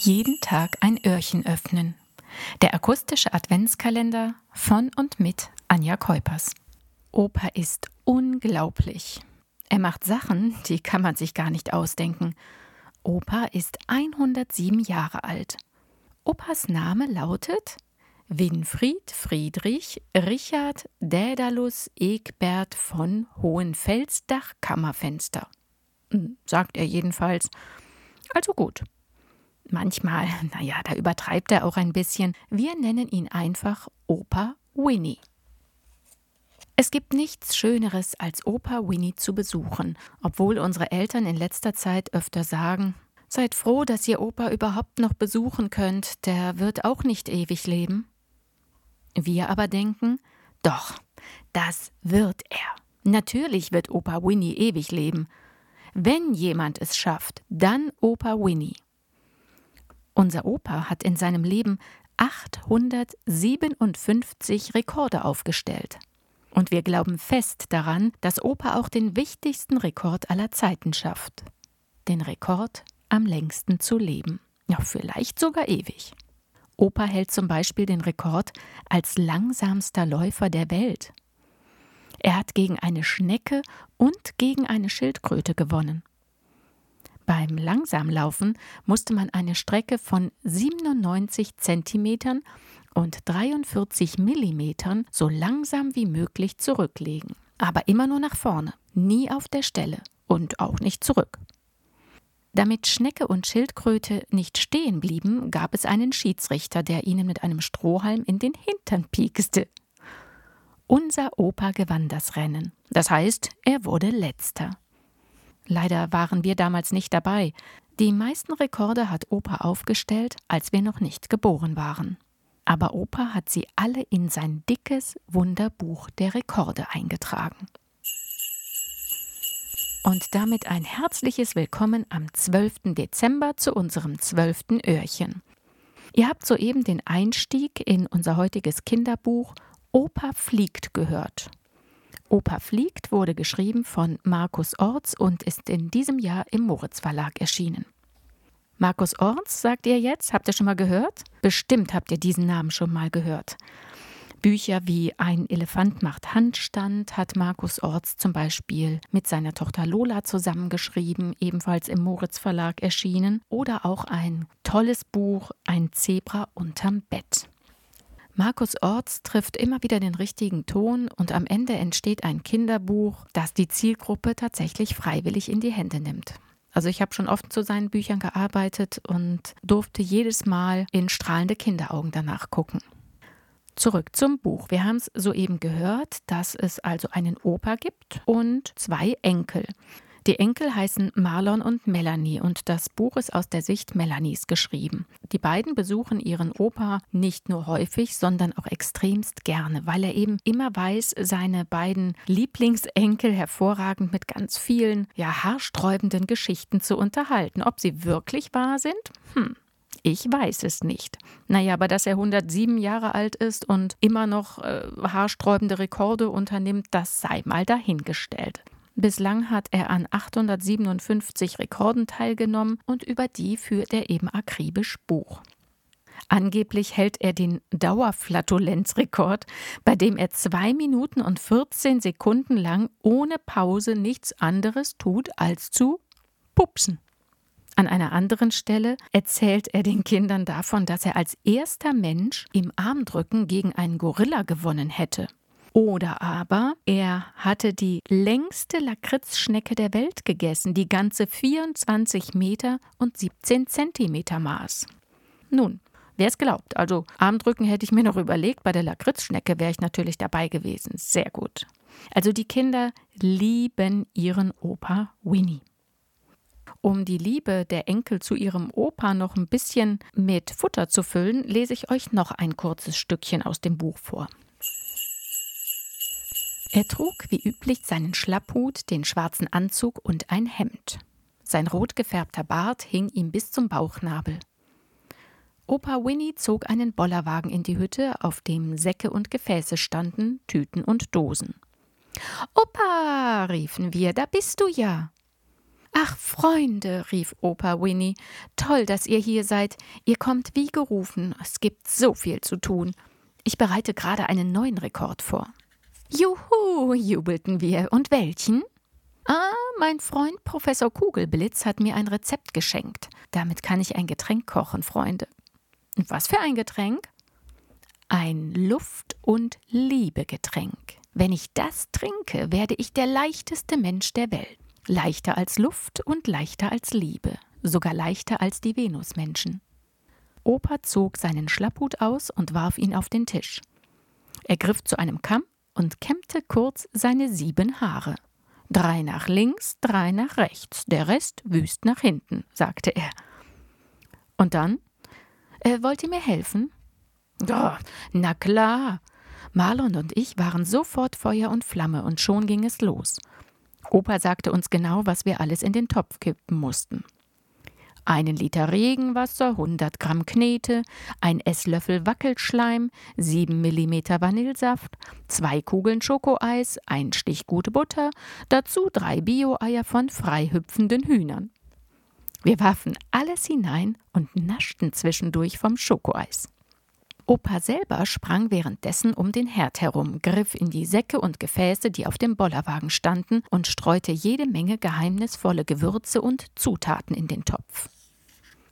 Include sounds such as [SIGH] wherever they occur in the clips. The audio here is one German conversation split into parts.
Jeden Tag ein Öhrchen öffnen. Der akustische Adventskalender von und mit Anja Keupers. Opa ist unglaublich. Er macht Sachen, die kann man sich gar nicht ausdenken. Opa ist 107 Jahre alt. Opas Name lautet Winfried Friedrich Richard Dädalus Egbert von Hohenfelsdach Kammerfenster. Hm, sagt er jedenfalls. Also gut. Manchmal, [LAUGHS] naja, da übertreibt er auch ein bisschen. Wir nennen ihn einfach Opa Winnie. Es gibt nichts Schöneres, als Opa Winnie zu besuchen, obwohl unsere Eltern in letzter Zeit öfter sagen, Seid froh, dass ihr Opa überhaupt noch besuchen könnt, der wird auch nicht ewig leben. Wir aber denken, doch, das wird er. Natürlich wird Opa Winnie ewig leben. Wenn jemand es schafft, dann Opa Winnie. Unser Opa hat in seinem Leben 857 Rekorde aufgestellt. Und wir glauben fest daran, dass Opa auch den wichtigsten Rekord aller Zeiten schafft. Den Rekord, am längsten zu leben. Ja, vielleicht sogar ewig. Opa hält zum Beispiel den Rekord als langsamster Läufer der Welt. Er hat gegen eine Schnecke und gegen eine Schildkröte gewonnen. Beim Langsamlaufen musste man eine Strecke von 97 Zentimetern und 43 Millimetern so langsam wie möglich zurücklegen. Aber immer nur nach vorne, nie auf der Stelle und auch nicht zurück. Damit Schnecke und Schildkröte nicht stehen blieben, gab es einen Schiedsrichter, der ihnen mit einem Strohhalm in den Hintern piekste. Unser Opa gewann das Rennen. Das heißt, er wurde letzter. Leider waren wir damals nicht dabei. Die meisten Rekorde hat Opa aufgestellt, als wir noch nicht geboren waren. Aber Opa hat sie alle in sein dickes Wunderbuch der Rekorde eingetragen. Und damit ein herzliches Willkommen am 12. Dezember zu unserem 12. Öhrchen. Ihr habt soeben den Einstieg in unser heutiges Kinderbuch Opa fliegt gehört. Opa fliegt wurde geschrieben von Markus Orts und ist in diesem Jahr im Moritz Verlag erschienen. Markus Orts, sagt ihr jetzt, habt ihr schon mal gehört? Bestimmt habt ihr diesen Namen schon mal gehört. Bücher wie Ein Elefant macht Handstand hat Markus Orts zum Beispiel mit seiner Tochter Lola zusammengeschrieben, ebenfalls im Moritz Verlag erschienen, oder auch ein tolles Buch Ein Zebra unterm Bett. Markus Orts trifft immer wieder den richtigen Ton und am Ende entsteht ein Kinderbuch, das die Zielgruppe tatsächlich freiwillig in die Hände nimmt. Also ich habe schon oft zu seinen Büchern gearbeitet und durfte jedes Mal in strahlende Kinderaugen danach gucken. Zurück zum Buch. Wir haben es soeben gehört, dass es also einen Opa gibt und zwei Enkel. Die Enkel heißen Marlon und Melanie und das Buch ist aus der Sicht Melanies geschrieben. Die beiden besuchen ihren Opa nicht nur häufig, sondern auch extremst gerne, weil er eben immer weiß, seine beiden Lieblingsenkel hervorragend mit ganz vielen, ja, haarsträubenden Geschichten zu unterhalten. Ob sie wirklich wahr sind? Hm. Ich weiß es nicht. Naja, aber dass er 107 Jahre alt ist und immer noch äh, haarsträubende Rekorde unternimmt, das sei mal dahingestellt. Bislang hat er an 857 Rekorden teilgenommen und über die führt er eben akribisch Buch. Angeblich hält er den Dauerflatulenzrekord, bei dem er zwei Minuten und 14 Sekunden lang ohne Pause nichts anderes tut als zu pupsen. An einer anderen Stelle erzählt er den Kindern davon, dass er als erster Mensch im Armdrücken gegen einen Gorilla gewonnen hätte. Oder aber er hatte die längste Lakritzschnecke der Welt gegessen, die ganze 24 Meter und 17 Zentimeter maß. Nun, wer es glaubt, also Armdrücken hätte ich mir noch überlegt, bei der Lakritzschnecke wäre ich natürlich dabei gewesen. Sehr gut. Also die Kinder lieben ihren Opa Winnie. Um die Liebe der Enkel zu ihrem Opa noch ein bisschen mit Futter zu füllen, lese ich euch noch ein kurzes Stückchen aus dem Buch vor. Er trug wie üblich seinen Schlapphut, den schwarzen Anzug und ein Hemd. Sein rot gefärbter Bart hing ihm bis zum Bauchnabel. Opa Winnie zog einen Bollerwagen in die Hütte, auf dem Säcke und Gefäße standen, Tüten und Dosen. Opa, riefen wir, da bist du ja. Ach, Freunde, rief Opa Winnie, toll, dass ihr hier seid. Ihr kommt wie gerufen. Es gibt so viel zu tun. Ich bereite gerade einen neuen Rekord vor. Juhu, jubelten wir. Und welchen? Ah, mein Freund Professor Kugelblitz hat mir ein Rezept geschenkt. Damit kann ich ein Getränk kochen, Freunde. Und was für ein Getränk? Ein Luft- und Liebegetränk. Wenn ich das trinke, werde ich der leichteste Mensch der Welt. Leichter als Luft und leichter als Liebe, sogar leichter als die Venusmenschen. Opa zog seinen Schlapphut aus und warf ihn auf den Tisch. Er griff zu einem Kamm und kämmte kurz seine sieben Haare. Drei nach links, drei nach rechts, der Rest wüst nach hinten, sagte er. Und dann? Äh, wollt ihr mir helfen? Oh, na klar. Marlon und ich waren sofort Feuer und Flamme und schon ging es los. Opa sagte uns genau, was wir alles in den Topf kippen mussten. Einen Liter Regenwasser, 100 Gramm Knete, ein Esslöffel Wackelschleim, 7 Millimeter Vanillesaft, zwei Kugeln Schokoeis, ein Stich gute Butter, dazu drei Bio-Eier von frei hüpfenden Hühnern. Wir warfen alles hinein und naschten zwischendurch vom Schokoeis. Opa selber sprang währenddessen um den Herd herum, griff in die Säcke und Gefäße, die auf dem Bollerwagen standen, und streute jede Menge geheimnisvolle Gewürze und Zutaten in den Topf.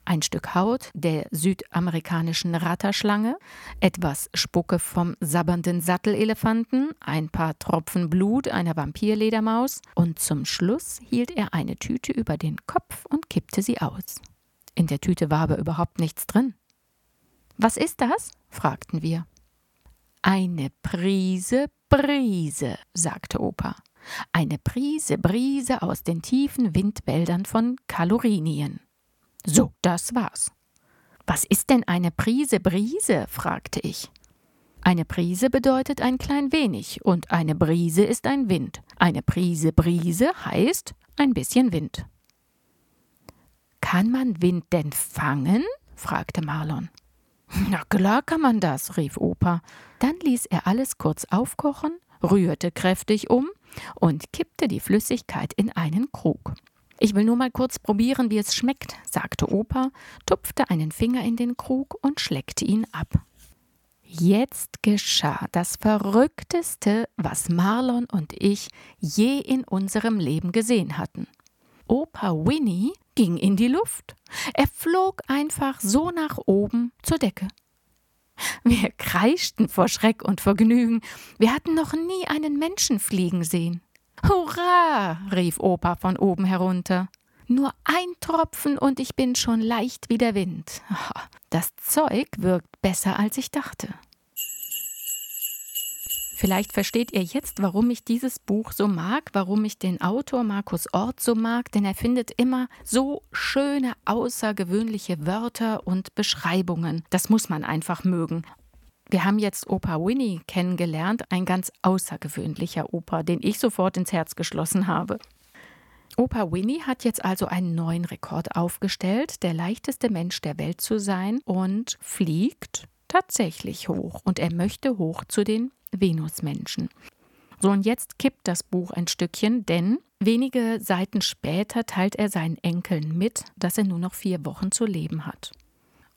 Ein Stück Haut der südamerikanischen Ratterschlange, etwas Spucke vom sabbernden Sattelelefanten, ein paar Tropfen Blut einer Vampirledermaus und zum Schluss hielt er eine Tüte über den Kopf und kippte sie aus. In der Tüte war aber überhaupt nichts drin. Was ist das? fragten wir. Eine Prise Brise, sagte Opa. Eine Prise Brise aus den tiefen Windwäldern von Kalorinien. So, das war's. Was ist denn eine Prise Brise? fragte ich. Eine Prise bedeutet ein klein wenig und eine Brise ist ein Wind. Eine Prise Brise heißt ein bisschen Wind. Kann man Wind denn fangen? fragte Marlon. [LAUGHS] Na klar kann man das, rief Opa. Dann ließ er alles kurz aufkochen, rührte kräftig um und kippte die Flüssigkeit in einen Krug. Ich will nur mal kurz probieren, wie es schmeckt, sagte Opa, tupfte einen Finger in den Krug und schleckte ihn ab. Jetzt geschah das Verrückteste, was Marlon und ich je in unserem Leben gesehen hatten. Opa Winnie ging in die Luft. Er flog einfach so nach oben zur Decke. Wir kreischten vor Schreck und Vergnügen. Wir hatten noch nie einen Menschen fliegen sehen. Hurra! rief Opa von oben herunter. Nur ein Tropfen und ich bin schon leicht wie der Wind. [LAUGHS] Das Zeug wirkt besser, als ich dachte. Vielleicht versteht ihr jetzt, warum ich dieses Buch so mag, warum ich den Autor Markus Ort so mag, denn er findet immer so schöne, außergewöhnliche Wörter und Beschreibungen. Das muss man einfach mögen. Wir haben jetzt Opa Winnie kennengelernt, ein ganz außergewöhnlicher Opa, den ich sofort ins Herz geschlossen habe. Opa Winnie hat jetzt also einen neuen Rekord aufgestellt, der leichteste Mensch der Welt zu sein und fliegt tatsächlich hoch. Und er möchte hoch zu den Venusmenschen. So, und jetzt kippt das Buch ein Stückchen, denn wenige Seiten später teilt er seinen Enkeln mit, dass er nur noch vier Wochen zu leben hat.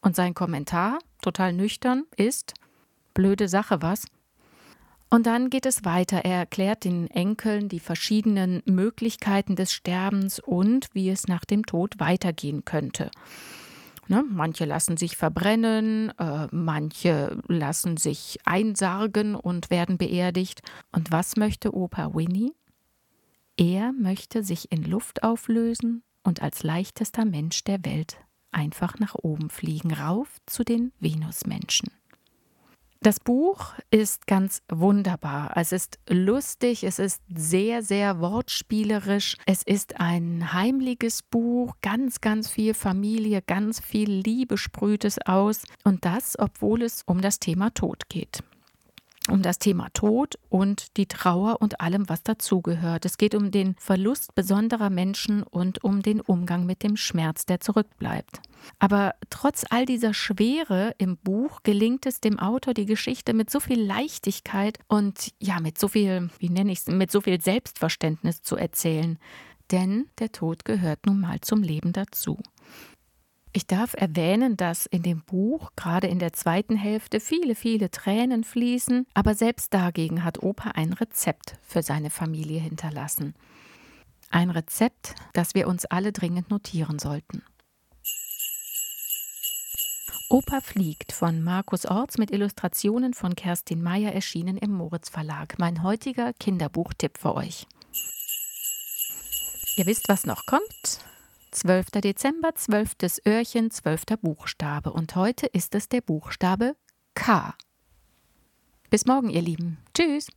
Und sein Kommentar, total nüchtern, ist: Blöde Sache, was? Und dann geht es weiter. Er erklärt den Enkeln die verschiedenen Möglichkeiten des Sterbens und wie es nach dem Tod weitergehen könnte. Ne? Manche lassen sich verbrennen, äh, manche lassen sich einsargen und werden beerdigt. Und was möchte Opa Winnie? Er möchte sich in Luft auflösen und als leichtester Mensch der Welt einfach nach oben fliegen, rauf zu den Venusmenschen. Das Buch ist ganz wunderbar. Es ist lustig, es ist sehr, sehr wortspielerisch. Es ist ein heimliches Buch, ganz, ganz viel Familie, ganz viel Liebe sprüht es aus. Und das, obwohl es um das Thema Tod geht um das Thema Tod und die Trauer und allem, was dazugehört. Es geht um den Verlust besonderer Menschen und um den Umgang mit dem Schmerz, der zurückbleibt. Aber trotz all dieser Schwere im Buch gelingt es dem Autor, die Geschichte mit so viel Leichtigkeit und ja, mit so viel, wie nenne ich es, mit so viel Selbstverständnis zu erzählen. denn der Tod gehört nun mal zum Leben dazu. Ich darf erwähnen, dass in dem Buch gerade in der zweiten Hälfte viele, viele Tränen fließen, aber selbst dagegen hat Opa ein Rezept für seine Familie hinterlassen. Ein Rezept, das wir uns alle dringend notieren sollten. Opa fliegt von Markus Orts mit Illustrationen von Kerstin Meyer erschienen im Moritz Verlag. Mein heutiger Kinderbuchtipp für euch. Ihr wisst, was noch kommt? 12. Dezember, 12. Öhrchen, 12. Buchstabe. Und heute ist es der Buchstabe K. Bis morgen, ihr Lieben. Tschüss.